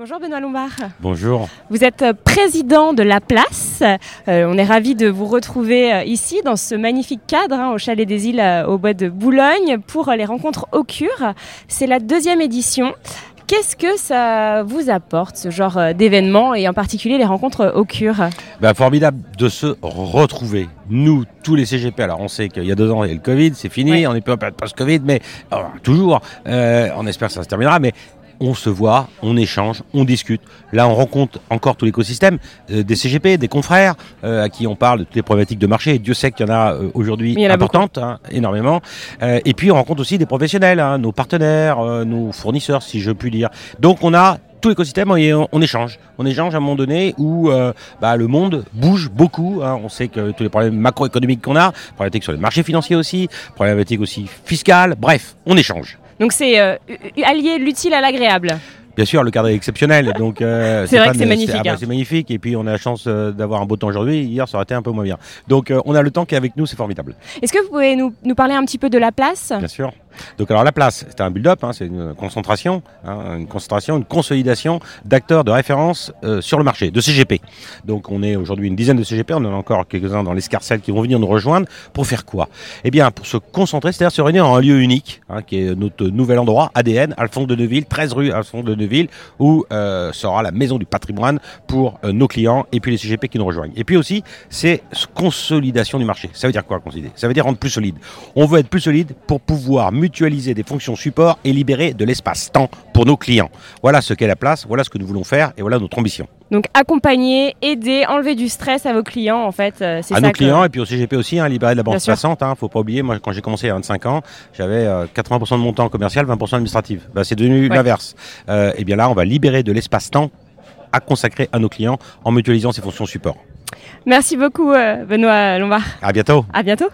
Bonjour Benoît Lombard. Bonjour. Vous êtes euh, président de La Place. Euh, on est ravi de vous retrouver euh, ici dans ce magnifique cadre hein, au Chalet des Îles euh, au bois de Boulogne pour les rencontres au cure. C'est la deuxième édition. Qu'est-ce que ça vous apporte, ce genre d'événement, et en particulier les rencontres au cure? Bah, formidable de se retrouver. Nous, tous les CGP, alors on sait qu'il y a deux ans, il y a le Covid, c'est fini, Ouais. on est plus en période post-Covid, mais alors, toujours, euh, on espère que ça se terminera, mais on se voit, on échange, on discute. Là, on rencontre encore tout l'écosystème euh, des CGP, des confrères, euh, à qui on parle de toutes les problématiques de marché. Et Dieu sait qu'il y en a euh, aujourd'hui importantes, hein, énormément. Euh, et puis, on rencontre aussi des professionnels, hein, nos partenaires, euh, nos fournisseurs, si je puis dire. Donc, on a tout l'écosystème et on, on échange. On échange à un moment donné où euh, bah, le monde bouge beaucoup. hein. On sait que tous les problèmes macroéconomiques qu'on a, problématiques sur les marchés financiers aussi, problématiques aussi fiscales. Bref, on échange. Donc c'est euh, allier l'utile à l'agréable. Bien sûr, le cadre est exceptionnel, donc euh, C'est vrai que c'est magnifique, ah bah, hein. c'est magnifique, et puis on a la chance euh, d'avoir un beau temps aujourd'hui. Hier, ça aurait été un peu moins bien. Donc, on a le temps qui est avec nous, c'est formidable. Est-ce que vous pouvez nous, nous parler un petit peu de la place? Bien sûr. Donc alors la place, c'est un build-up, hein, c'est une concentration, hein, une concentration, une consolidation d'acteurs de référence euh, sur le marché, de CGP. Donc on est aujourd'hui une dizaine de CGP, on en a encore quelques-uns dans l'escarcelle qui vont venir nous rejoindre pour faire quoi? Eh bien pour se concentrer, c'est-à-dire se réunir en un lieu unique, hein, qui est notre nouvel endroit, ADN, Alphonse de Neuville, 13 rue Alphonse de Neuville, où euh, sera la maison du patrimoine pour euh, nos clients et puis les CGP qui nous rejoignent. Et puis aussi, c'est ce- consolidation du marché. Ça veut dire quoi consolider Ça veut dire rendre plus solide. On veut être plus solide pour pouvoir mutualiser des fonctions support et libérer de l'espace-temps pour nos clients. Voilà ce qu'est la place, voilà ce que nous voulons faire et voilà notre ambition. Donc accompagner, aider, enlever du stress à vos clients en fait. euh, C'est À ça nos que- clients et puis au CGP aussi, hein, libérer de la sûr. passante. Hein, faut pas oublier, moi quand j'ai commencé il y a 25 ans, j'avais euh, 80% de mon temps commercial, 20% administratif. Bah, c'est devenu Ouais. l'inverse. Euh, et bien là, on va libérer de l'espace-temps à consacrer à nos clients en mutualisant ces fonctions support. Merci beaucoup euh, Benoît Lombard. À bientôt. À bientôt.